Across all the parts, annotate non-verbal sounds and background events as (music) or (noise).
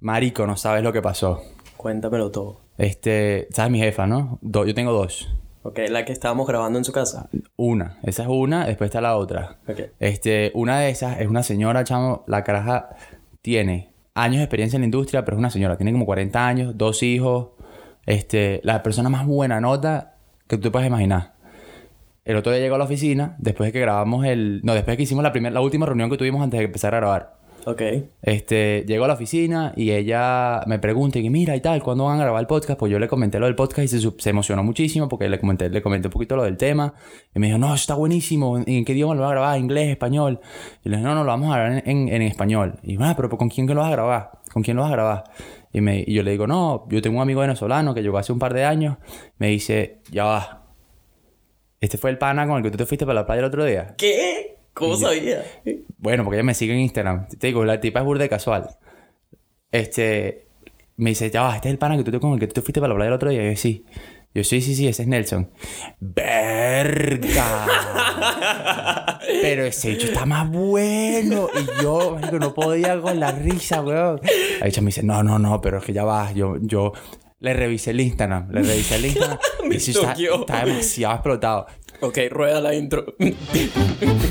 Marico, no sabes lo que pasó. Cuéntamelo todo. Este, ¿sabes mi jefa, no? Do- yo tengo dos. Ok, la que estábamos grabando en su casa. Una, esa es una, después está la otra. Ok. Este, una de esas es una señora, chamo, la caraja tiene años de experiencia en la industria, pero es una señora, tiene como 40 años, dos hijos, este, la persona más buena nota que tú te puedes imaginar. El otro día llegó a la oficina, después de que grabamos el... No, después de que hicimos la, primera, la última reunión que tuvimos antes de empezar a grabar. Ok. Este, llego a la oficina y ella me pregunta y mira y tal, ¿cuándo van a grabar el podcast? Pues yo le comenté lo del podcast y se, emocionó muchísimo porque le comenté, le comenté un poquito lo del tema. Y me dijo, no, está buenísimo. ¿En qué idioma lo vas a grabar? ¿Inglés, español? Y le dije, no, no, lo vamos a grabar en, en, en español. Y bueno, pero ¿con quién que lo vas a grabar? ¿Con quién lo vas a grabar? Y, me, y yo le digo, no, yo tengo un amigo venezolano que llegó hace un par de años. Me dice, ya va. Este fue el pana con el que tú te fuiste para la playa el otro día. ¿Qué? ¿Cómo sabía? Bueno, porque ella me sigue en Instagram. Te digo, la tipa es burda de casual. Este... Me dice, ya va, este es el pana que tú te, con el que tú te fuiste para la playa el otro día. Y yo, sí. Yo, sí, sí, sí, ese es Nelson. ¡Verga! Pero ese hecho está más bueno. Y yo, marico, no podía con la risa, weón. Dicha me dice, no, no, no, pero es que ya va. Yo, yo le revisé el Instagram. Le revisé el Instagram. (laughs) Y sí está, está demasiado explotado. Ok, rueda la intro. (laughs)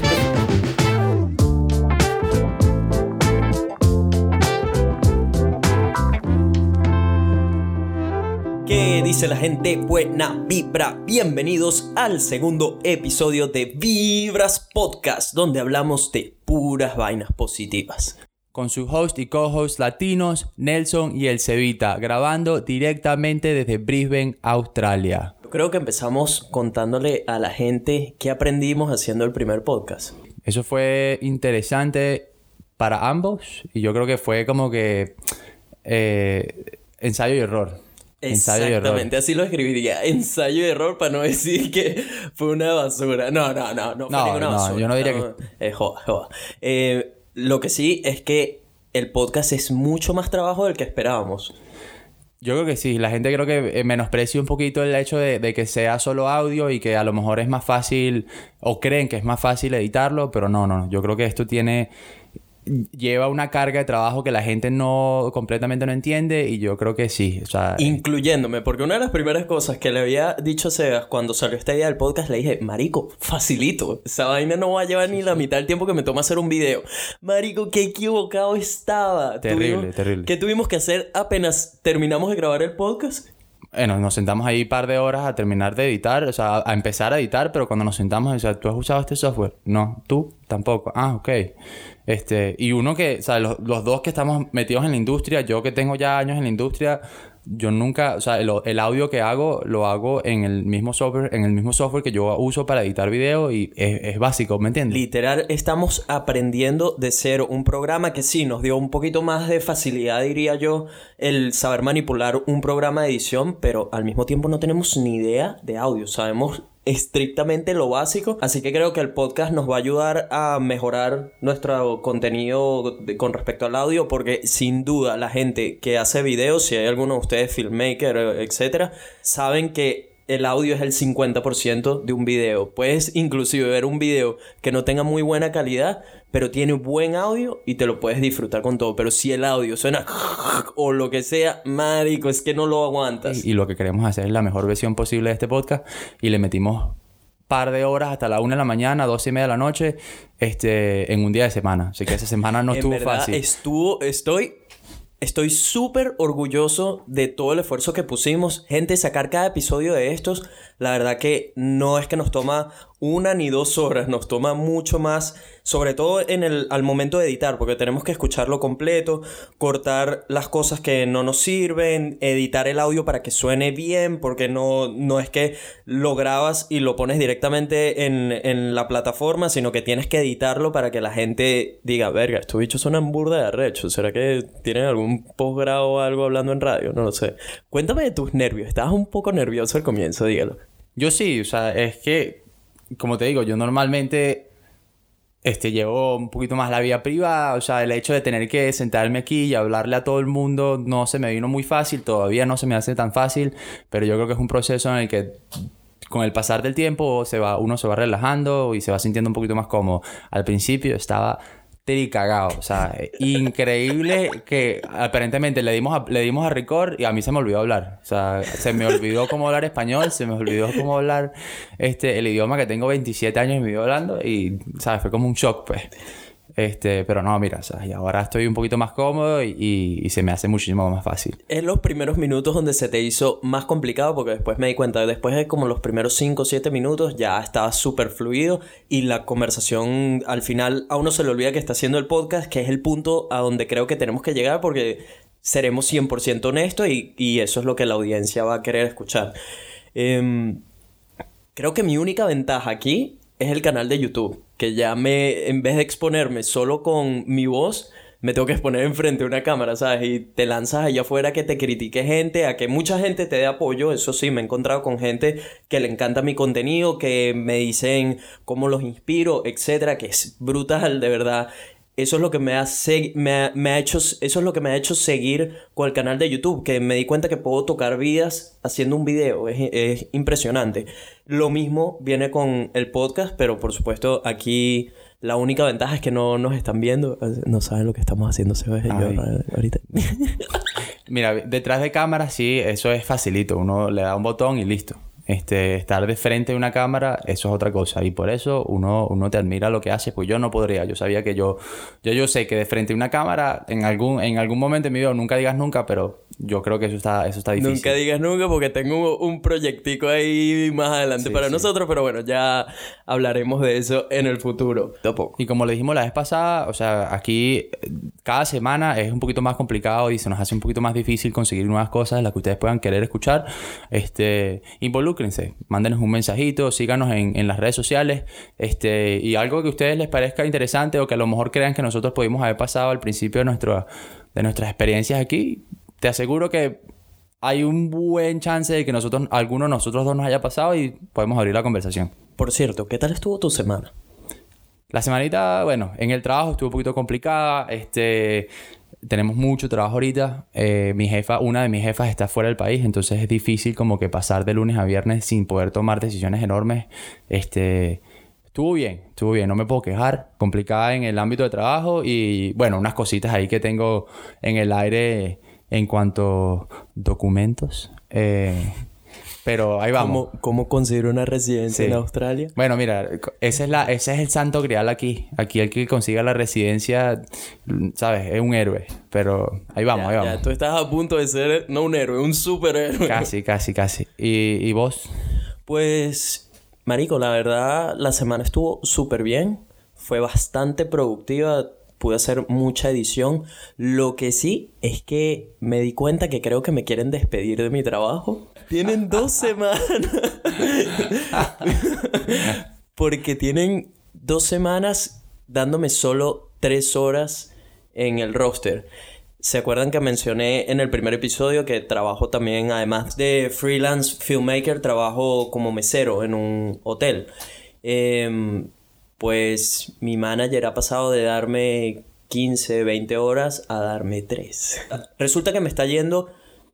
dice la gente? Buena vibra. Bienvenidos al segundo episodio de Vibras Podcast, donde hablamos de puras vainas positivas. con su host y co-host latinos, Nelson y el Cevita, grabando directamente desde Brisbane, Australia. Creo que empezamos contándole a la gente qué aprendimos haciendo el primer podcast. Eso fue interesante para ambos y yo creo que fue como que eh, ensayo y error. Ensayo. Exactamente, así lo escribiría. (laughs) Ensayo y error para no decir que fue una basura. No, no, no, no fue No, ninguna no, basura. yo no diría Eh, joda, joda. Eh, lo que sí es que el podcast es mucho más trabajo del que esperábamos. Yo creo que sí, la gente creo que eh, menosprecia un poquito el hecho de, de que sea solo audio y que a lo mejor es más fácil o creen que es más fácil editarlo, pero no, no, yo creo que esto tiene lleva una carga de trabajo que la gente no completamente no entiende y yo creo que sí, o sea, Incluyéndome, porque una de las primeras cosas que le había dicho a Sebas cuando salió esta idea del podcast, le dije, Marico, facilito. Esa vaina no va a llevar ni la mitad del tiempo que me toma hacer un video. Marico, qué equivocado estaba. Terrible, Tuvimos- terrible. ¿Qué tuvimos que hacer apenas terminamos de grabar el podcast? Bueno, nos sentamos ahí un par de horas a terminar de editar, o sea, a empezar a editar, pero cuando nos sentamos, o sea, ¿tú has usado este software? No, tú tampoco. Ah, ok. Este, y uno que, o sea, los, los dos que estamos metidos en la industria, yo que tengo ya años en la industria, yo nunca, o sea, el, audio que hago lo hago en el mismo software, en el mismo software que yo uso para editar video y es, es básico, ¿me entiendes? Literal, estamos aprendiendo de ser un programa que sí nos dio un poquito más de facilidad, diría yo, el saber manipular un programa de edición, pero al mismo tiempo no tenemos ni idea de audio. Sabemos estrictamente lo básico, así que creo que el podcast nos va a ayudar a mejorar nuestro contenido con respecto al audio, porque sin duda la gente que hace videos, si hay alguno de ustedes filmmaker, etcétera, saben que el audio es el 50% de un video. Puedes inclusive ver un video que no tenga muy buena calidad, pero tiene buen audio y te lo puedes disfrutar con todo. Pero si el audio suena (laughs) o lo que sea, marico, es que no lo aguantas. Y, y lo que queremos hacer es la mejor versión posible de este podcast y le metimos par de horas hasta la una de la mañana, doce y media de la noche, este, en un día de semana. Así que esa semana no (laughs) en estuvo verdad, fácil. estuvo, estoy, estoy súper orgulloso de todo el esfuerzo que pusimos. Gente, sacar cada episodio de estos, la verdad que no es que nos toma una ni dos horas, nos toma mucho más, sobre todo en el, al momento de editar, porque tenemos que escucharlo completo, cortar las cosas que no nos sirven, editar el audio para que suene bien, porque no, no es que lo grabas y lo pones directamente en, en la plataforma, sino que tienes que editarlo para que la gente diga, verga, estos bichos son burda de arrecho, ¿será que tienen algún posgrado o algo hablando en radio? No lo sé. Cuéntame de tus nervios, estabas un poco nervioso al comienzo, dígalo. Yo sí, o sea, es que, como te digo, yo normalmente este, llevo un poquito más la vida privada, o sea, el hecho de tener que sentarme aquí y hablarle a todo el mundo no se me vino muy fácil, todavía no se me hace tan fácil, pero yo creo que es un proceso en el que con el pasar del tiempo se va, uno se va relajando y se va sintiendo un poquito más cómodo. Al principio estaba tricagado. O sea, increíble que aparentemente le dimos, a, le dimos a record y a mí se me olvidó hablar. O sea, se me olvidó cómo hablar español, se me olvidó cómo hablar este, el idioma que tengo 27 años y me hablando y, ¿sabes? Fue como un shock, pues. Este, pero no, mira, o ahora estoy un poquito más cómodo y, se me hace muchísimo más fácil. Es los primeros minutos donde se te hizo más complicado porque después me di cuenta, después de como los primeros 5 o 7 minutos ya estaba súper fluido y la conversación al final a uno se le olvida que está haciendo el podcast, que es el punto a donde creo que tenemos que llegar porque seremos 100% honestos y, y, eso es lo que la audiencia va a querer escuchar. Eh, creo que mi única ventaja aquí es el canal de YouTube que ya me, en vez de exponerme solo con mi voz, me tengo que exponer enfrente de una cámara, ¿sabes? Y te lanzas allá afuera a que te critique gente, a que mucha gente te dé apoyo. Eso sí, me he encontrado con gente que le encanta mi contenido, que me dicen cómo los inspiro, etcétera, que es brutal, de verdad eso es lo que me ha, me, ha, hecho, eso es lo que me ha hecho seguir con el canal de YouTube, que me di cuenta que puedo tocar vidas haciendo un video, es, es impresionante. Lo mismo viene con el podcast, pero por supuesto aquí la única ventaja es que no nos están viendo, no saben lo que estamos haciendo, se ve ahorita. (laughs) Mira, detrás de cámara sí, eso es facilito, uno le da un botón y listo. Este, estar de frente a una cámara, eso es otra cosa. Y por eso uno, uno te admira lo que hace. Pues yo no podría. Yo sabía que yo, yo, yo sé que de frente a una cámara, en algún, en algún momento en mi vida, nunca digas nunca, pero yo creo que eso está, eso está difícil. Nunca digas nunca porque tengo un proyectico ahí más adelante para nosotros, pero bueno, ya hablaremos de eso en el futuro. Y como le dijimos la vez pasada, o sea, aquí cada semana es un poquito más complicado y se nos hace un poquito más difícil conseguir nuevas cosas, las que ustedes puedan querer escuchar. Este, involúcrense, mándenos un mensajito, síganos en, en las redes sociales, este, y algo que a ustedes les parezca interesante o que a lo mejor crean que nosotros pudimos haber pasado al principio de, nuestro, de nuestras experiencias aquí, te aseguro que hay un buen chance de que nosotros, alguno de nosotros dos nos haya pasado y podemos abrir la conversación. Por cierto, ¿qué tal estuvo tu semana? La semanita, bueno, en el trabajo estuvo un poquito complicada. Este, tenemos mucho trabajo ahorita. Eh, mi jefa, una de mis jefas está fuera del país, entonces es difícil como que pasar de lunes a viernes sin poder tomar decisiones enormes. Este, estuvo bien, estuvo bien, no me puedo quejar. Complicada en el ámbito de trabajo y bueno, unas cositas ahí que tengo en el aire en cuanto documentos. Eh, pero ahí vamos. ¿Cómo, cómo considero una residencia en Australia? Bueno, mira, ese es, la, ese es el santo grial aquí. Aquí el que consiga la residencia, ¿sabes? Es un héroe. Pero ahí vamos, ahí vamos. Ya, tú estás a punto de ser, no un héroe, un superhéroe. Casi, casi, casi. ¿Y, y vos? Pues, Marico, la verdad, la semana estuvo súper bien. Fue bastante productiva pude hacer mucha edición. Lo que sí es que me di cuenta que creo que me quieren despedir de mi trabajo. Tienen dos semanas. Porque tienen dos semanas dándome solo tres horas en el roster. ¿Se acuerdan que mencioné en el primer episodio que trabajo también, además de freelance filmmaker, trabajo como mesero en un hotel? Eh, pues mi manager ha pasado de darme 15, 20 horas a darme 3. Resulta que me está yendo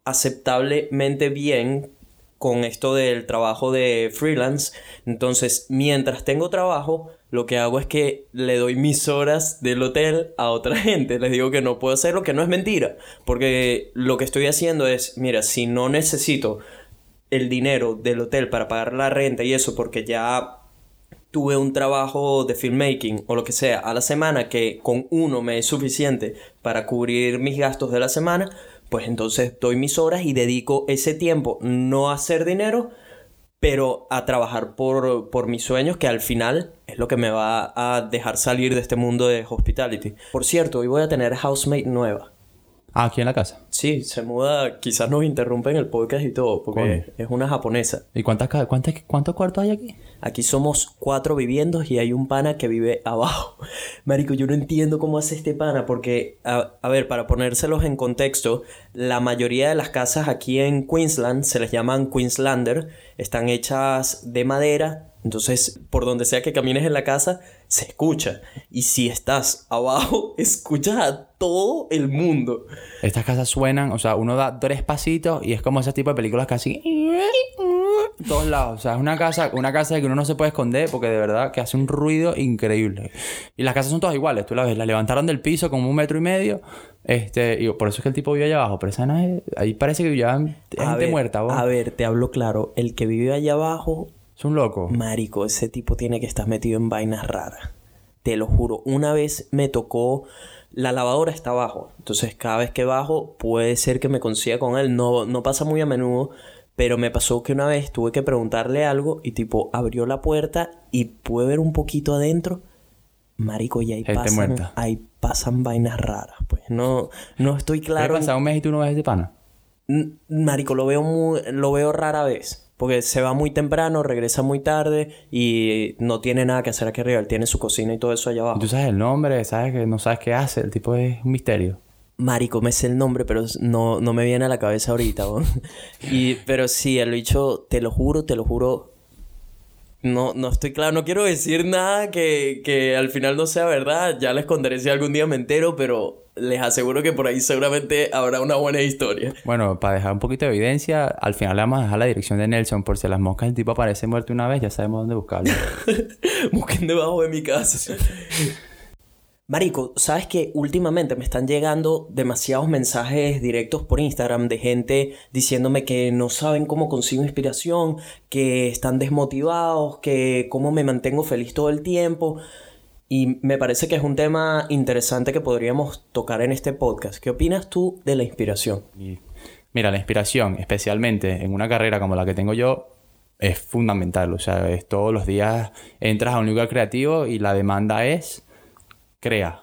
aceptablemente bien con esto del trabajo de freelance. Entonces, mientras tengo trabajo, lo que hago es que le doy mis horas del hotel a otra (laughs) gente. Les digo que no puedo hacerlo, que no es mentira. Porque lo que estoy haciendo es, mira, si no necesito el dinero del hotel para pagar la renta y eso, porque ya tuve un trabajo de filmmaking o lo que sea a la semana que con uno me es suficiente para cubrir mis gastos de la semana, pues entonces doy mis horas y dedico ese tiempo no a hacer dinero, pero a trabajar por, por mis sueños, que al final es lo que me va a dejar salir de este mundo de hospitality. Por cierto, hoy voy a tener housemate nueva. Ah, aquí en la casa. Sí, se muda, quizás nos interrumpen el podcast y todo, porque es una japonesa. ¿Y cuántas, cuántas, cuántos cuartos hay aquí? Aquí somos cuatro viviendos y hay un pana que vive abajo. (laughs) Marico, yo no entiendo cómo hace este pana, porque, a, a ver, para ponérselos en contexto, la mayoría de las casas aquí en Queensland se les llaman Queenslander, están hechas de madera entonces, por donde sea que camines en la casa, se escucha. Y si estás abajo, (laughs) escuchas a todo el mundo. Estas casas suenan, o sea, uno da tres pasitos y es como ese tipo de películas casi... todos lados. O sea, es una casa, una casa de que uno no se puede esconder porque de verdad que hace un ruido increíble. Y las casas son todas iguales, tú la ves, la levantaron del piso como un metro y medio. Este, y por eso es que el tipo vive allá abajo. Pero esa no es, ahí parece que vive gente muerta, ¿vos? A ver, te hablo claro. El que vive allá abajo. Es un loco. Marico, ese tipo tiene que estar metido en vainas raras. Te lo juro. Una vez me tocó la lavadora está abajo. Entonces, cada vez que bajo, puede ser que me consiga con él. No, no pasa muy a menudo. Pero me pasó que una vez tuve que preguntarle algo y tipo abrió la puerta y pude ver un poquito adentro. Marico, y ahí pasan, ahí pasan vainas raras. Pues no, no estoy claro. ¿Qué pasa un mes y tú no ves de pana? Marico, lo veo muy, lo veo rara vez. Porque se va muy temprano, regresa muy tarde y no tiene nada que hacer aquí arriba. Él tiene su cocina y todo eso allá abajo. ¿Tú sabes el nombre? ¿Sabes que no sabes qué hace? El tipo es un misterio. Marico, me sé el nombre, pero no, no me viene a la cabeza ahorita, (laughs) y, Pero sí, el bicho, te lo juro, te lo juro. No, no estoy claro, no quiero decir nada que, que al final no sea verdad. Ya les contaré si algún día me entero, pero les aseguro que por ahí seguramente habrá una buena historia. Bueno, para dejar un poquito de evidencia, al final le vamos a dejar la dirección de Nelson por si las moscas el tipo aparece muerto una vez, ya sabemos dónde buscarlo. (laughs) Busquen debajo de mi casa. Marico, ¿sabes que últimamente me están llegando demasiados mensajes directos por Instagram de gente diciéndome que no saben cómo consigo inspiración, que están desmotivados, que cómo me mantengo feliz todo el tiempo? Y me parece que es un tema interesante que podríamos tocar en este podcast. ¿Qué opinas tú de la inspiración? Mira, la inspiración, especialmente en una carrera como la que tengo yo, es fundamental. O sea, es todos los días entras a un lugar creativo y la demanda es crea.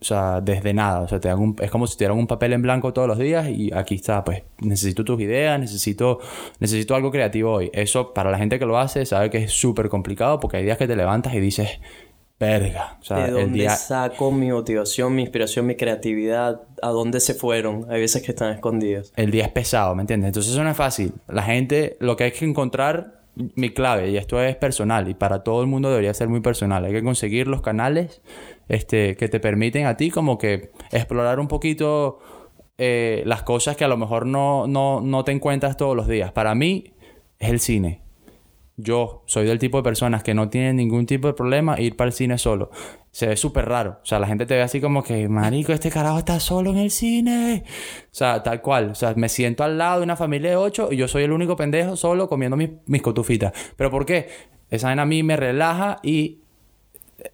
O sea, desde nada. O sea, te dan es como si te dieran un papel en blanco todos los días y aquí está, pues, necesito tus ideas, necesito, necesito algo creativo hoy. Eso, para la gente que lo hace, sabe que es súper complicado porque hay días que te levantas y dices, Verga. O sea, ¿De dónde saco mi motivación, mi inspiración, mi creatividad? ¿A dónde se fueron? Hay veces que están escondidos. El día es pesado, ¿me entiendes? Entonces eso no es fácil. La gente, lo que hay que encontrar, mi clave, y esto es personal, y para todo el mundo debería ser muy personal. Hay que conseguir los canales este, que te permiten a ti como que explorar un poquito eh, las cosas que a lo mejor no, no, no te encuentras todos los días. Para mí es el cine yo soy del tipo de personas que no tienen ningún tipo de problema ir para el cine solo. Se ve súper raro. O sea, la gente te ve así como que, marico, este carajo está solo en el cine. O sea, tal cual. O sea, me siento al lado de una familia de ocho y yo soy el único pendejo solo comiendo mis, mis cotufitas. ¿Pero por qué? Esa a mí me relaja y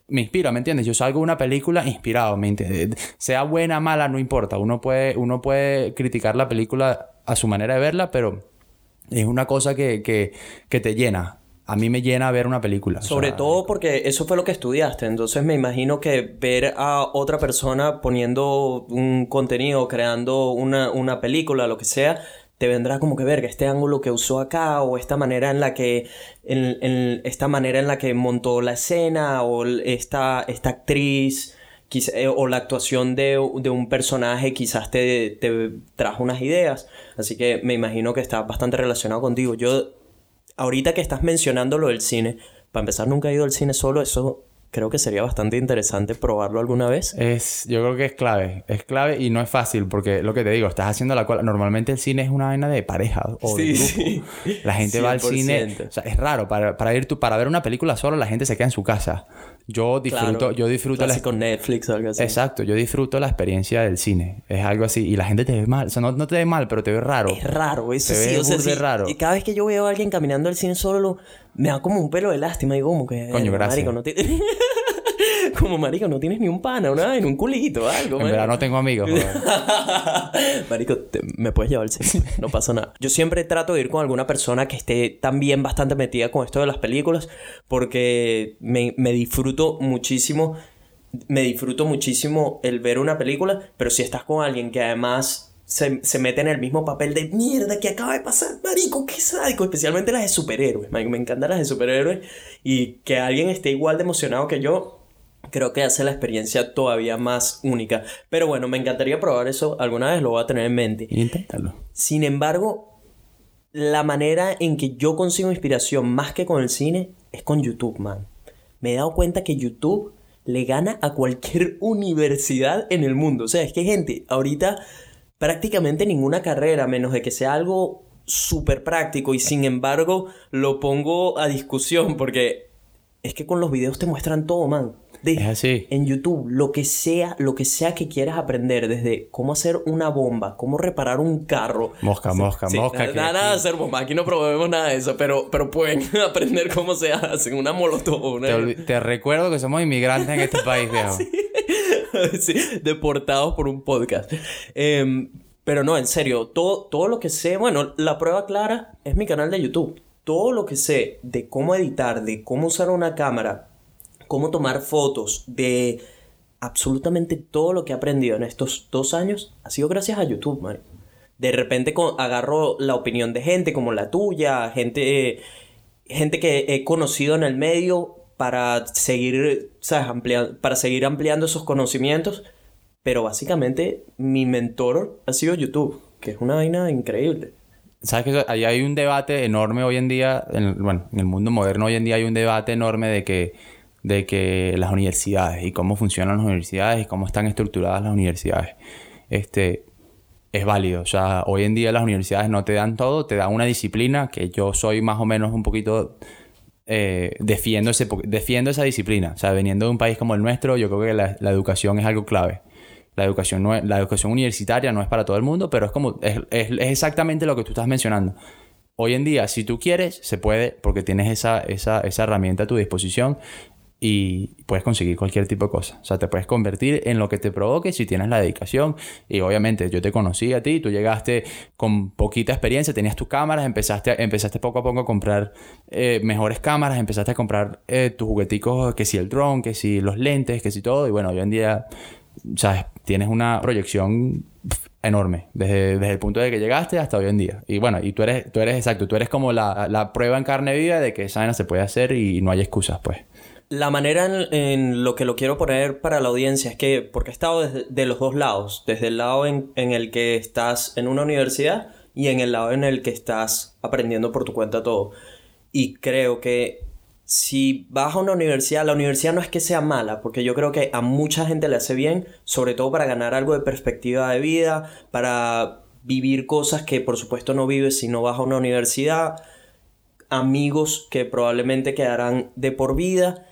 me inspira, ¿me entiendes? Yo salgo de una película inspirado, ¿me entiendes? Sea buena, mala, no importa. Uno puede, uno puede criticar la película a su manera de verla, pero es una cosa que, que, que te llena. A mí me llena ver una película. Sobre todo porque eso fue lo que estudiaste. Entonces me imagino que ver a otra persona poniendo un contenido, creando una, una película, lo que sea, te vendrá como que verga, este ángulo que usó acá, o esta manera en la que. En, en esta manera en la que montó la escena, o esta, esta actriz eh, o la actuación de, un personaje quizás te, trajo unas ideas. Así que me imagino que está bastante relacionado contigo. Yo, ahorita que estás mencionando lo del cine, para empezar nunca he ido al cine solo, eso creo que sería bastante interesante probarlo alguna vez. Es, yo creo que es clave, es clave y no es fácil porque lo que te digo, estás haciendo la cual normalmente el cine es una vaina de pareja o de grupo. La gente va al cine, o sea, es raro para, para ir tú para ver una película solo la gente se queda en su casa. Yo disfruto, yo disfruto la con Netflix o algo así. Exacto, yo disfruto la experiencia del cine. Es algo así y la gente te ve mal, o sea, no, no te ve mal, pero te ve raro. Es raro, eso sí, o sea, raro. Y cada vez que yo veo a alguien caminando al cine solo me da como un pelo de lástima y como que Coño, gracias. no (laughs) (laughs) como marico, no tienes ni un pana, una en un culito, algo. En verdad no tengo amigos. marico, (laughs) me puedes llevar el cine, (laughs) no pasa nada. Yo siempre trato de ir con alguna persona que esté también bastante metida con esto de las películas, porque me, me disfruto muchísimo, me disfruto muchísimo el ver una película, pero si estás con alguien que además se, se, mete en el mismo papel de mierda que acaba de pasar, marico, qué sádico, especialmente las de superhéroes, me encantan las de superhéroes y que alguien esté igual de emocionado que yo, creo que hace la experiencia todavía más única. Pero bueno, me encantaría probar eso, alguna vez lo voy a tener en mente. Inténtalo. Sin embargo, la manera en que yo consigo inspiración más que con el cine es con YouTube, man. Me he dado cuenta que YouTube le gana a cualquier (laughs) universidad en el mundo. O sea, es que gente, ahorita prácticamente ninguna carrera, menos de que sea algo súper práctico y sin embargo lo pongo a discusión porque es que con los videos te muestran todo, man. De- Es así. En YouTube, lo que sea, lo que sea que quieras aprender, desde cómo hacer una bomba, cómo reparar un carro. Mosca, mosca, Sí, mosca. Nada, que nada de hacer bomba, aquí no promovemos nada de eso, pero, pero pueden (laughs) aprender cómo se hace una molotov. Una... te, olvi- te recuerdo que somos inmigrantes en este (laughs) país, viejo. (laughs) Sí, deportados por un podcast. Em, pero no, en serio, todo, todo lo que sé, bueno, la prueba clara es mi canal de YouTube. Todo lo que sé de cómo editar, de cómo usar una cámara, cómo tomar fotos, de absolutamente todo lo que he aprendido en estos dos años, ha sido gracias a YouTube, man. De repente agarro la opinión de gente como la tuya, gente, gente que he conocido en el medio para seguir, ¿sabes? Amplia- para seguir ampliando esos conocimientos. Pero básicamente mi mentor ha sido YouTube, que es una vaina increíble. ¿Sabes que ahí hay un debate enorme hoy en día? En, bueno, en el mundo moderno hoy en día hay un debate enorme de que, de que las universidades y cómo funcionan las universidades y cómo están estructuradas las universidades. Este, es válido. O sea, hoy en día las universidades no te dan todo, te dan una disciplina que yo soy más o menos un poquito... eh, defiendo, ese, defiendo esa disciplina. O sea, veniendo de un país como el nuestro, yo creo que la, educación es algo clave. La educación, no la educación universitaria no es para todo el mundo, pero es como es- es exactamente lo que tú estás mencionando. Hoy en día, si tú quieres, se puede, porque tienes esa, esa, esa herramienta a tu disposición y puedes conseguir cualquier tipo de cosa. O sea, te puedes convertir en lo que te provoque si tienes la dedicación. Y obviamente yo te conocí a ti, tú llegaste con poquita experiencia, tenías tus cámaras, empezaste, a- empezaste poco a poco a comprar eh, mejores cámaras, empezaste a comprar eh, tus jugueticos, que si el dron, que si los lentes, que si todo. Y bueno, hoy en día, ¿sabes? Tienes una proyección enorme desde, desde el punto de que llegaste hasta hoy en día. Y bueno, y tú eres, tú eres exacto, tú eres como la, la prueba en carne viva de que esa vaina se puede hacer y no hay excusas, pues. La manera en, en lo que lo quiero poner para la audiencia es que, porque he estado desde, de los dos lados, desde el lado en, en el que estás en una universidad y en el lado en el que estás aprendiendo por tu cuenta todo. Y creo que si vas a una universidad, la universidad no es que sea mala, porque yo creo que a mucha gente le hace bien, sobre todo para ganar algo de perspectiva de vida, para vivir cosas que por supuesto no vives si no vas a una universidad, amigos que probablemente quedarán de por vida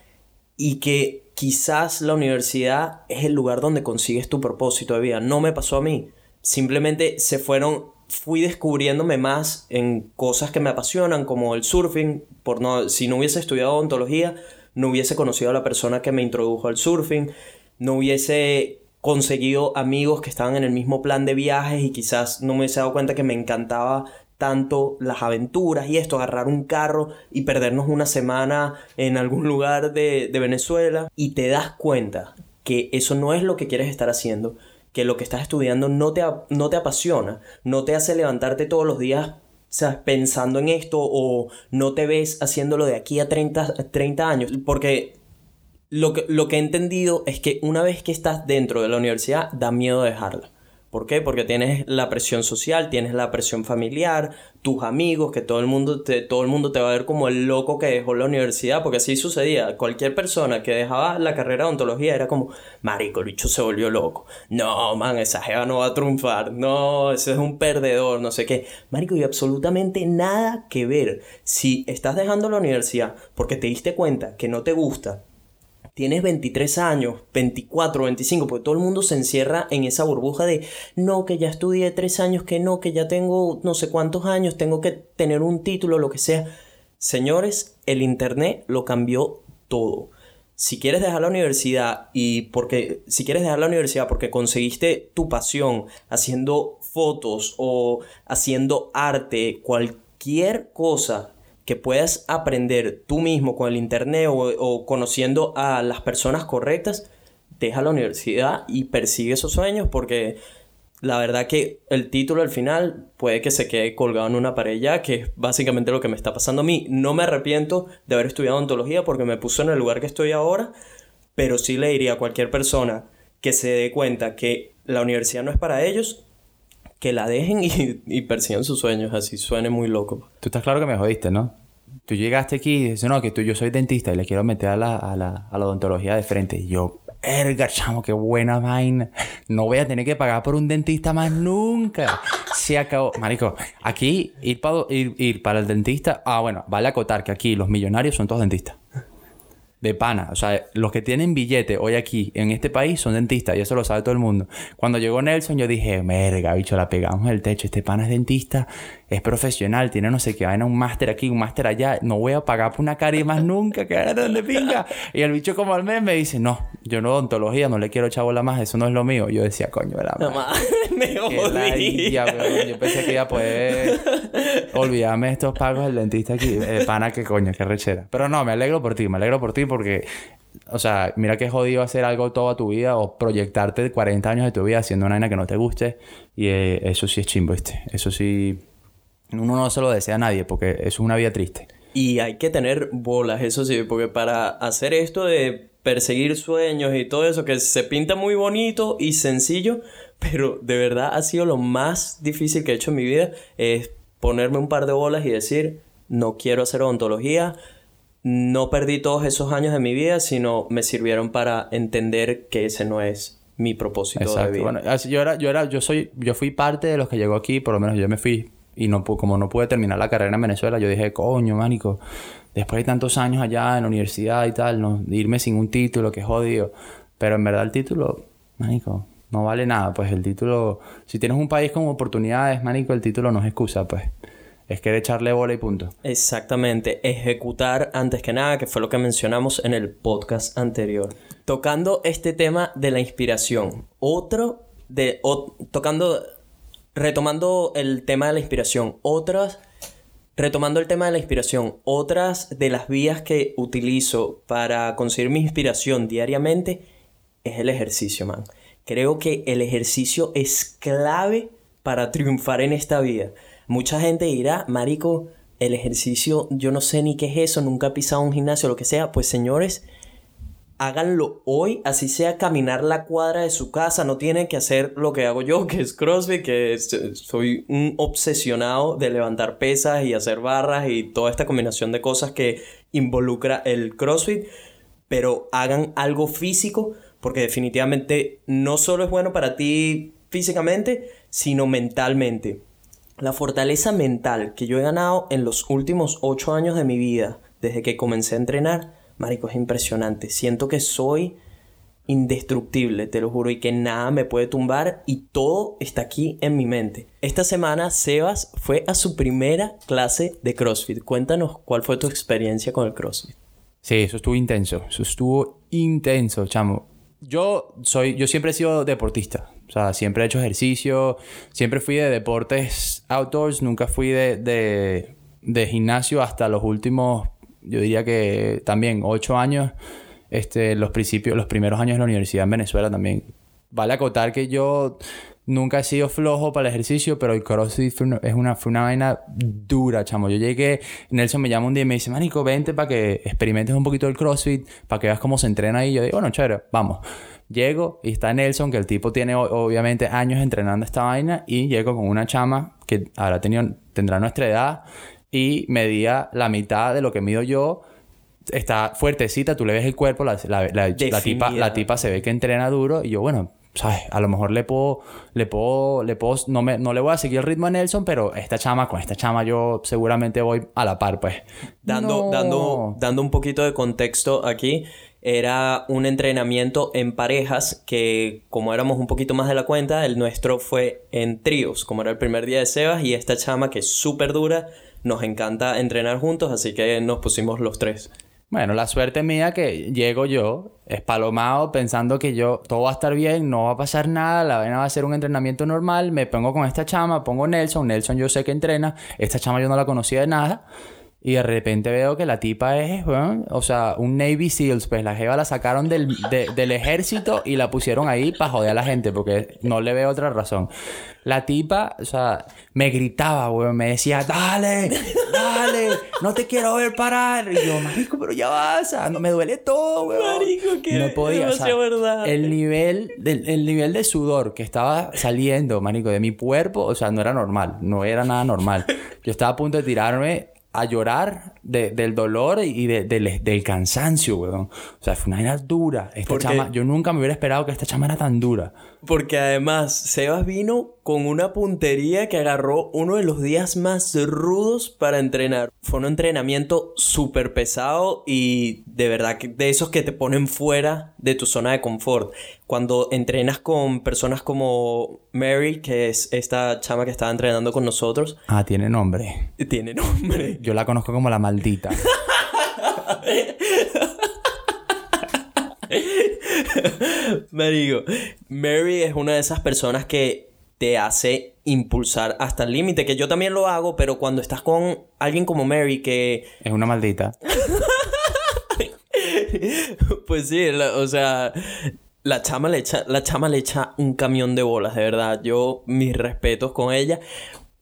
y que quizás la universidad es el lugar donde consigues tu propósito de vida. No me pasó a mí. Simplemente se fueron, fui descubriéndome más en cosas que me apasionan, como el surfing. Por no, si no hubiese estudiado odontología, no hubiese conocido a la persona que me introdujo al surfing, no hubiese conseguido amigos que estaban en el mismo plan de viajes y quizás no me hubiese dado cuenta que me encantaba tanto las aventuras y esto, agarrar un carro y perdernos una semana en algún lugar de, Venezuela y te das cuenta que eso no es lo que quieres estar haciendo, que lo que estás estudiando no te, no te apasiona, no te hace levantarte todos los días ¿sabes? pensando en esto o no te ves haciéndolo de aquí a 30, 30 años, porque lo que, lo que he entendido es que una vez que estás dentro de la universidad da miedo dejarla. ¿Por qué? Porque tienes la presión social, tienes la presión familiar, tus amigos, que todo el mundo te, todo el mundo te va a ver como el loco que dejó la universidad, porque así sucedía. Cualquier persona que dejaba la carrera de ontología era como, marico, el bicho se volvió loco. No, man, esa jeva no va a triunfar. No, ese es un perdedor, no sé qué. Marico, y absolutamente nada que ver. Si estás dejando la universidad porque te diste cuenta que no te gusta, tienes 23 años, 24, 25, porque todo el mundo se encierra en esa burbuja de no, que ya estudié 3 años, que no, que ya tengo no sé cuántos años, tengo que tener un título, lo que sea. Señores, el Internet lo cambió todo. Si quieres dejar la universidad y porque si quieres dejar la universidad porque conseguiste tu pasión haciendo fotos o haciendo arte, cualquier cosa que puedas aprender tú mismo con el internet o, o conociendo a las personas correctas, deja la universidad y persigue esos sueños porque la verdad que el título al final puede que se quede colgado en una pared ya, que es básicamente lo que me está pasando a mí. No me arrepiento de haber estudiado ontología porque me puso en el lugar que estoy ahora, pero sí le diría a cualquier persona que se dé cuenta que la universidad no es para ellos, que la dejen y, persigan sus sueños, así suene muy loco. Tú estás claro que me jodiste, ¿no? Tú llegaste aquí y dices, no, que tú, yo soy dentista y le quiero meter a la, a la, a la odontología de frente. Y yo, verga, chamo, qué buena vaina. No voy a tener que pagar por un dentista más nunca. se acabó. Marico, aquí ir para, ir, ir para el dentista. Ah, bueno, vale acotar que aquí los millonarios son todos dentistas. De pana. O sea, los que tienen billete hoy aquí en este país son dentistas y eso lo sabe todo el mundo. Cuando llegó Nelson, yo dije, merga, bicho, la pegamos el techo. Este pana es dentista, es profesional, tiene no sé qué, vaina, un máster aquí, un máster allá. No voy a pagar por una carie más nunca, que era donde pinga. Y el bicho, como al mes, me dice, no, yo no odontología, no le quiero chabola más, eso no es lo mío. Yo decía, coño, era No más, me jodí. Yo pensé que iba a poder olvidarme estos pagos del dentista aquí. Eh, pana, qué coño, qué rechera. Pero no, me alegro por ti, me alegro por ti porque, o sea, mira qué jodido hacer algo toda tu vida o proyectarte 40 años de tu vida haciendo una vaina que no te guste. Y eh, eso sí es chimbo, ¿viste? Eso sí. Uno no se lo desea a nadie porque es una vida triste. Y hay que tener bolas, eso sí, porque para hacer esto de perseguir sueños y todo eso, que se pinta muy bonito y sencillo, pero de verdad ha sido lo más difícil que he hecho en mi vida, es ponerme un par de bolas y decir, no quiero hacer odontología, no perdí todos esos años de mi vida, sino me sirvieron para entender que ese no es mi propósito de vida. Bueno, yo era, yo era, yo soy, yo fui parte de los que llegó aquí, por lo menos yo me fui y no como no pude terminar la carrera en Venezuela, yo dije, coño, manico, después de tantos años allá en la universidad y tal, no, irme sin un título, que jodido. Pero en verdad el título, manico, no vale nada, pues el título, si tienes un país con oportunidades, manico, el título no es excusa, pues. Es que echarle bola y punto. Exactamente, ejecutar antes que nada, que fue lo que mencionamos en el podcast anterior. Tocando este tema de la inspiración, otro de tocando retomando el tema de la inspiración, otras retomando el tema de la inspiración, otras de las vías que utilizo para conseguir mi inspiración diariamente es el ejercicio, man. Creo que el ejercicio es clave para triunfar en esta vida. Mucha gente dirá, marico, el ejercicio, yo no sé ni qué es eso, nunca he pisado un gimnasio, lo que sea. Pues señores, háganlo hoy, así sea caminar la cuadra de su casa, no tienen que hacer lo que hago yo, (laughs) que es CrossFit, que es- soy un obsesionado de levantar pesas y hacer barras y toda esta combinación de cosas que involucra el CrossFit, pero hagan algo físico, porque definitivamente no solo es bueno para ti físicamente, sino mentalmente. La fortaleza mental que yo he ganado en los últimos ocho años de mi vida, desde que comencé a entrenar, marico, es impresionante. Siento que soy indestructible, te lo juro, y que nada me puede tumbar y todo está aquí en mi mente. Esta semana Sebas fue a su primera clase de CrossFit. Cuéntanos cuál fue tu experiencia con el CrossFit. Sí, eso estuvo intenso. Eso estuvo intenso, chamo. Yo soy, yo siempre he sido deportista. O sea, siempre he hecho ejercicio. Siempre fui de deportes outdoors. Nunca fui de, de, de gimnasio hasta los últimos, yo diría que también ocho años. Este, los principios, los primeros años de la universidad en Venezuela también. Vale acotar que yo nunca he sido flojo para el ejercicio, pero el CrossFit fue una, es una, fue una vaina dura, chamo. Yo llegué, Nelson me llama un día y me dice, Manico, vente para que experimentes un poquito el CrossFit, para que veas cómo se entrena ahí. Yo digo, bueno, chévere, vamos. Llego y está Nelson, que el tipo tiene obviamente años entrenando esta vaina, y llego con una chama que ahora tenido, tendrá nuestra edad y medía la mitad de lo que mido yo. Está fuertecita, tú le ves el cuerpo, la, la- la- la tipa, la tipa se ve que entrena duro y yo, bueno, ¿sabes? A lo mejor le puedo, le puedo, le puedo, no, me, no le voy a seguir el ritmo a Nelson, pero esta chama, con esta chama yo seguramente voy a la par, pues. Dando, No. dando, dando un poquito de contexto aquí, era un entrenamiento en parejas que como éramos un poquito más de la cuenta, el nuestro fue en tríos, como era el primer día de Sebas y esta chama que es súper dura, nos encanta entrenar juntos, así que nos pusimos los tres. Bueno, la suerte mía que llego yo, espalomado, pensando que yo, todo va a estar bien, no va a pasar nada, la vaina va a ser un entrenamiento normal, me pongo con esta chama, pongo Nelson, Nelson yo sé que entrena, esta chama yo no la conocía de nada, y de repente veo que la tipa es, bueno, o sea, un Navy SEALs, pues la jeva la sacaron del, de- del ejército y la pusieron ahí para joder a la gente, porque no le veo otra razón. La tipa, o sea, me gritaba, weón, me decía, dale, dale, no te quiero ver parar. Y yo, marico, pero ya vas, no me duele todo, weón. Marico, que no podía, o sea, demasiado verdad. El nivel, del, el nivel de sudor que estaba saliendo, marico, de mi cuerpo, o sea, no era normal, no era nada normal. Yo estaba a punto de tirarme a llorar de- del dolor y de- del, del cansancio, weón. O sea, fue una vaina dura. Esta Porque- chama, yo nunca me hubiera esperado que esta chama era tan dura. Porque además Sebas vino con una puntería que agarró uno de los días más rudos para entrenar. Fue un entrenamiento súper pesado y de verdad que de esos que te ponen fuera de tu zona de confort. Cuando entrenas con personas como Mary, que es esta chama que estaba entrenando con nosotros. Ah, tiene nombre. Tiene nombre. Yo la conozco como la maldita. Marico, Mary es una de esas personas que te hace impulsar hasta el límite, que yo también lo hago, pero cuando estás con alguien como Mary que... Es una maldita. (laughs) pues sí, o sea, la chama, le echa, la chama le echa un camión de bolas, de verdad. Yo, mis respetos con ella.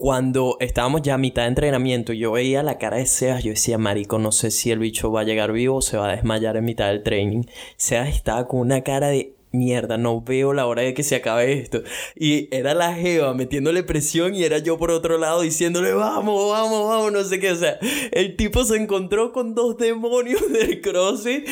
Cuando estábamos ya a mitad de entrenamiento, yo veía la cara de Seas, yo decía, marico, no sé si el bicho va a llegar vivo o se va a desmayar en mitad del training. Seas estaba con una cara de mierda, no veo la hora de que se acabe esto. Y era la Jeva metiéndole presión y era yo por otro lado diciéndole, vamos, vamos, vamos, no sé qué. O sea, el tipo se encontró con dos demonios (laughs) del CrossFit.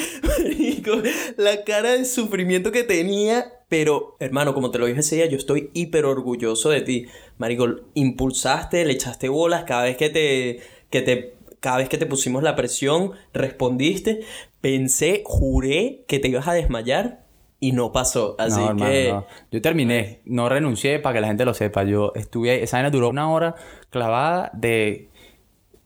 la cara de sufrimiento que tenía. Pero, hermano, como te lo dije ese día, yo estoy hiper orgulloso de ti. Marico, impulsaste, le echaste bolas cada vez que te... Que te cada vez que te pusimos la presión, respondiste. Pensé, juré que te ibas a desmayar y no pasó. Así que. Yo terminé, no renuncié para que la gente lo sepa. Yo estuve esa vaina duró una hora clavada de.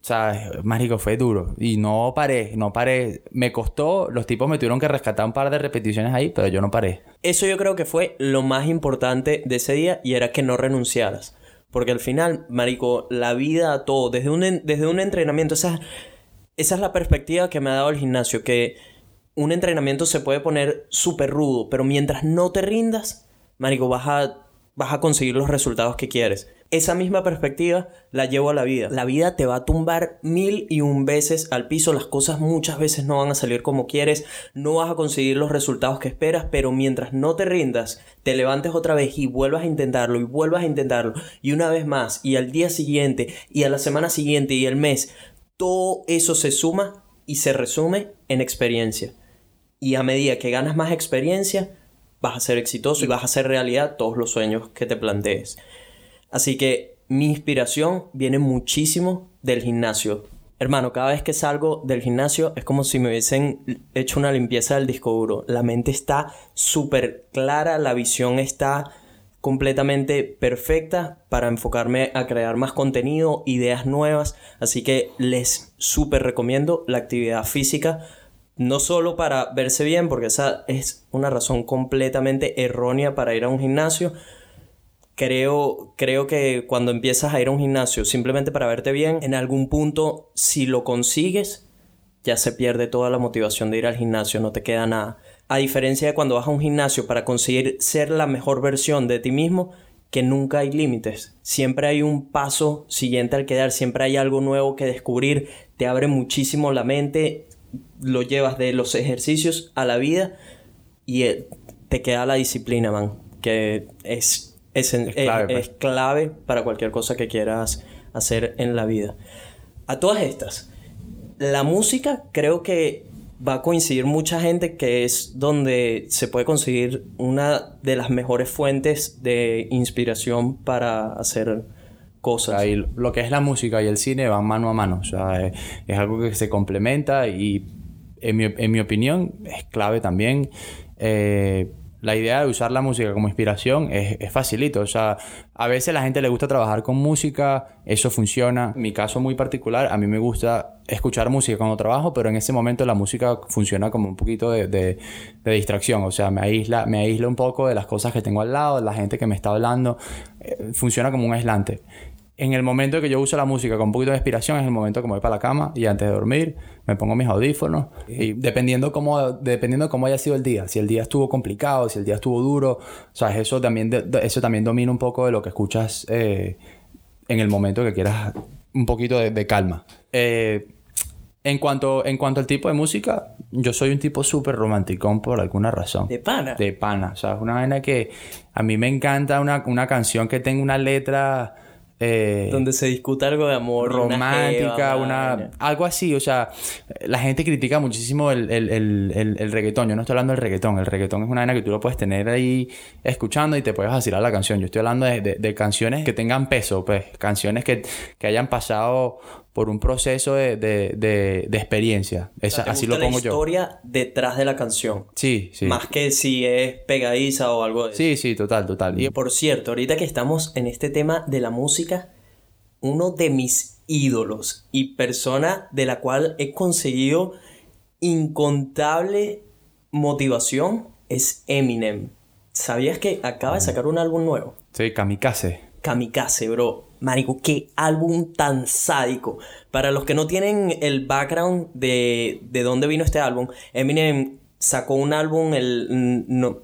O sea, mágico, fue duro. Y no paré, no paré. Me costó, los tipos me tuvieron que rescatar un par de repeticiones ahí, pero yo no paré. Eso yo creo que fue lo más importante de ese día y era que no renunciaras. Porque al final, marico, la vida, todo, desde un, desde un entrenamiento, esa, esa es la perspectiva que me ha dado el gimnasio, que un entrenamiento se puede poner súper rudo, pero mientras no te rindas, marico, vas a, vas a conseguir los resultados que quieres. Esa misma perspectiva la llevo a la vida. La vida te va a tumbar mil y un veces al piso. Las cosas muchas veces no van a salir como quieres. No vas a conseguir los resultados que esperas. Pero mientras no te rindas, te levantes otra vez y vuelvas a intentarlo y vuelvas a intentarlo. Y una vez más. Y al día siguiente. Y a la semana siguiente. Y el mes. Todo eso se suma y se resume en experiencia. Y a medida que ganas más experiencia, vas a ser exitoso y vas a hacer realidad todos los sueños que te plantees. Así que mi inspiración viene muchísimo del gimnasio. Hermano, cada vez que salgo del gimnasio es como si me hubiesen hecho una limpieza del disco duro. La mente está súper clara, la visión está completamente perfecta para enfocarme a crear más contenido, ideas nuevas. Así que les súper recomiendo la actividad física no solo para verse bien, porque esa es una razón completamente errónea para ir a un gimnasio. Creo, creo que cuando empiezas a ir a un gimnasio simplemente para verte bien, en algún punto, si lo consigues, ya se pierde toda la motivación de ir al gimnasio, no te queda nada. A diferencia de cuando vas a un gimnasio para conseguir ser la mejor versión de ti mismo, que nunca hay límites. Siempre hay un paso siguiente al quedar, siempre hay algo nuevo que descubrir, te abre muchísimo la mente, lo llevas de los ejercicios a la vida y eh, te queda la disciplina, man, que es, es, pues. clave, para cualquier cosa que quieras hacer en la vida. A todas estas, la música creo que va a coincidir mucha gente que es donde se puede conseguir una de las mejores fuentes de inspiración para hacer cosas. lo que es la música y el cine van mano a mano. O sea, es, algo que se complementa y en mi, en mi opinión es clave también. Eh, la idea de usar la música como inspiración es, es, facilito. O sea, a veces la gente le gusta trabajar con música, eso funciona. Mi caso muy particular, a mí me gusta escuchar música cuando trabajo, pero en ese momento la música funciona como un poquito de, de, de distracción. O sea, me aísla, me aísla un poco de las cosas que tengo al lado, de la gente que me está hablando. Eh, funciona como un aislante en el momento que yo uso la música con un poquito de inspiración es el momento que me voy para la cama y antes de dormir me pongo mis audífonos y dependiendo cómo, dependiendo cómo haya sido el día, si el día estuvo complicado, si el día estuvo duro, o sea, eso también, eso también domina un poco de lo que escuchas eh, en el momento que quieras un poquito de, calma. Eh, en cuanto, en cuanto al tipo de música, yo soy un tipo súper romántico por alguna razón. De pana. De pana. O sea, es una vaina que a mí me encanta una, una canción que tenga una letra eh, Donde se discuta algo de amor. una romántica, jeva, una, algo así, o sea, la gente critica muchísimo el, el, el, el, el reggaetón, yo no estoy hablando del reggaetón, el reggaetón es una vaina que tú lo puedes tener ahí escuchando y te puedes vacilar la canción, yo estoy hablando de, de, de canciones que tengan peso, pues, canciones que, que hayan pasado por un proceso de, de, de, de experiencia, Esa- ¿Te así gusta lo pongo la yo. historia detrás de la canción. Sí, sí. Más que si es pegadiza o algo de eso. Sí, sí, total, total. Y Y por cierto, ahorita que estamos en este tema de la música, uno de mis ídolos y persona de la cual he conseguido incontable motivación es Eminem. ¿Sabías que acaba de sacar un álbum nuevo? sí, kamikaze. Kamikaze, bro. Marico, qué álbum tan sádico. Para los que no tienen el background de, de dónde vino este álbum, Eminem sacó un álbum el... No,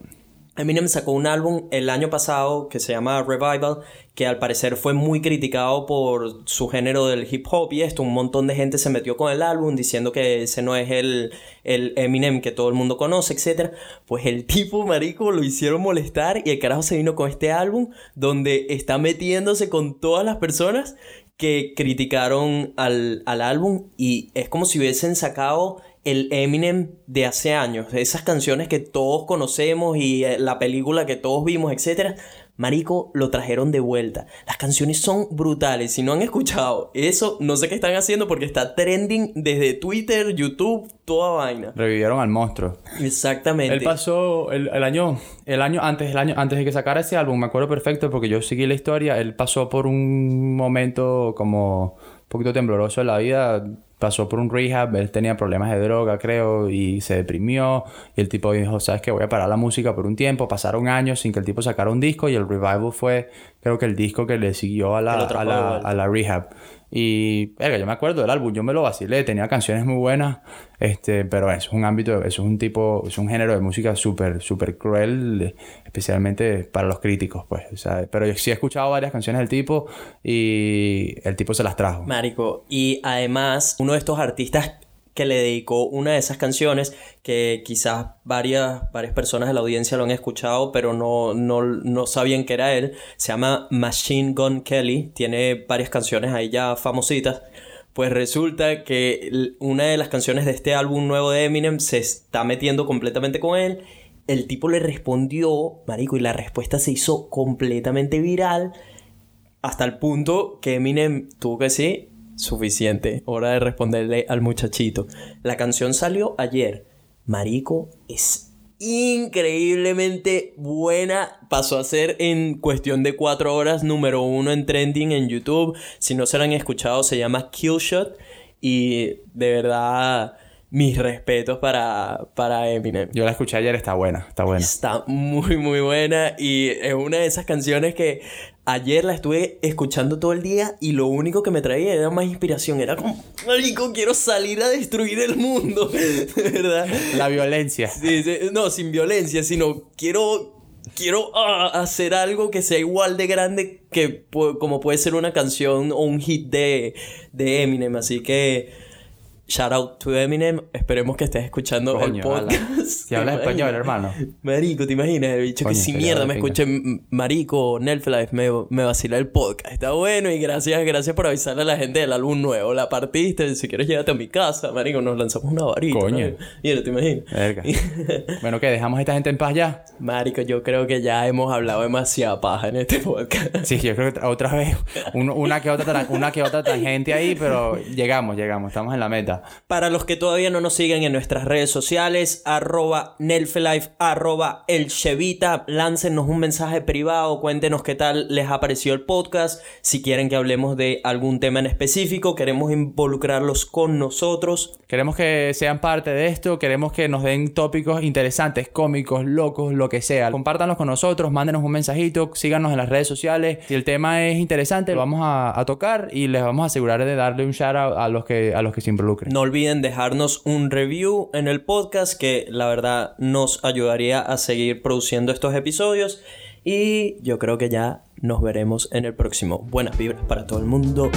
Eminem sacó un álbum el año pasado que se llama Revival, que al parecer fue muy criticado por su género del hip hop y esto. Un montón de gente se metió con el álbum diciendo que ese no es el, el Eminem que todo el mundo conoce, etc. Pues el tipo, marico, lo hicieron molestar y el carajo se vino con este álbum donde está metiéndose con todas las personas que criticaron al, al álbum y es como si hubiesen sacado el Eminem de hace años, esas canciones que todos conocemos y eh, la película que todos vimos, etcétera. Marico, lo trajeron de vuelta. Las canciones son brutales. Si no han escuchado eso, no sé qué están haciendo porque está trending desde Twitter, YouTube, toda vaina. Revivieron al monstruo. Exactamente. Él pasó el, el año, el año antes, el año antes de que sacara ese álbum, me acuerdo perfecto porque yo seguí la historia. Él pasó por un momento como un poquito tembloroso en la vida. Pasó por un rehab, él tenía problemas de droga, creo, y se deprimió. Y el tipo dijo, ¿sabes qué? Voy a parar la música por un tiempo. Pasaron años sin que el tipo sacara un disco y el revival fue, creo que el disco que le siguió a Que la, a la, a la rehab. Y, yo me acuerdo del álbum, yo me lo vacilé, tenía canciones muy buenas, este, pero es un ámbito, es un tipo, es un género de música súper, súper cruel, especialmente para los críticos, pues, pero yo sí he escuchado varias canciones del tipo y el tipo se las trajo. Marico, y además, uno de estos artistas que le dedicó una de esas canciones que quizás varias, varias personas de la audiencia lo han escuchado, pero no, no, no sabían que era él, se llama Machine Gun Kelly, tiene varias canciones ahí ya famositas. Pues resulta que una de las canciones de este álbum nuevo de Eminem se está metiendo completamente con él. El tipo le respondió, marico, y la respuesta se hizo completamente viral. Hasta el punto que Eminem tuvo que decir, suficiente, hora de responderle al muchachito. La canción salió ayer. Marico es increíblemente buena. Pasó a ser en cuestión de cuatro horas número uno en trending en YouTube. Si no se la han escuchado, se llama Killshot. Y de verdad, mis respetos para, para Eminem. Yo la escuché ayer, está buena, está buena. Está muy, muy buena y es una de esas canciones que ayer la estuve escuchando todo el día y lo único que me traía era más inspiración. Era como, marico, quiero salir a destruir el mundo, (laughs) de verdad. La violencia. Sí, sí, no, sin violencia, sino quiero... Quiero ah, hacer algo que sea igual de grande que como puede ser una canción o un hit de, de Eminem. Así que, shout out to Eminem. Esperemos que estés escuchando el Coño, podcast. Si hablas (laughs) ¿Te español, hermano. Marico, ¿te imaginas? El bicho Coño, que si mierda me m- Marico, Nelflife me, me vacila el podcast. Está bueno y gracias, gracias por avisarle a la gente del álbum nuevo. La partiste, si quieres llévate a mi casa, Marico, nos lanzamos una varita. Coño. Mira, ¿te imaginas? Verga. (laughs) bueno, ¿qué? ¿Dejamos a esta gente en paz ya? Marico, yo creo que ya hemos hablado demasiada paja en este podcast. Sí, yo creo que otra vez, un- una, que otra, tra- una que otra tangente ahí, pero llegamos, llegamos, estamos en la meta. Para los que todavía no nos siguen en nuestras redes sociales, arroba Nelfelife, arroba El Chevita, láncenos un mensaje privado, cuéntenos qué tal les ha parecido el podcast, si quieren que hablemos de algún tema en específico, queremos involucrarlos con nosotros. Queremos que sean parte de esto, queremos que nos den tópicos interesantes, cómicos, locos, lo que sea. Compártanlos con nosotros, mándenos un mensajito, síganos en las redes sociales. Si el tema es interesante, lo vamos a, tocar y les vamos a asegurar de darle un shout out a los que, a los que se involucren. No olviden dejarnos un review en el podcast que la verdad nos ayudaría a seguir produciendo estos episodios. Y yo creo que ya nos veremos en el próximo. Buenas vibras para todo el mundo.